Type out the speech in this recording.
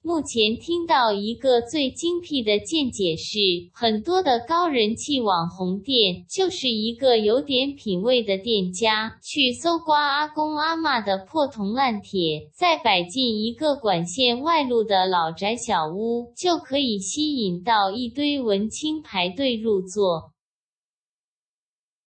目前听到一个最精辟的见解是，很多的高人气网红店就是一个有点品味的店家，去搜刮阿公阿嬷的破铜烂铁，再摆进一个管线外露的老宅小屋，就可以吸引到一堆文青排队入座。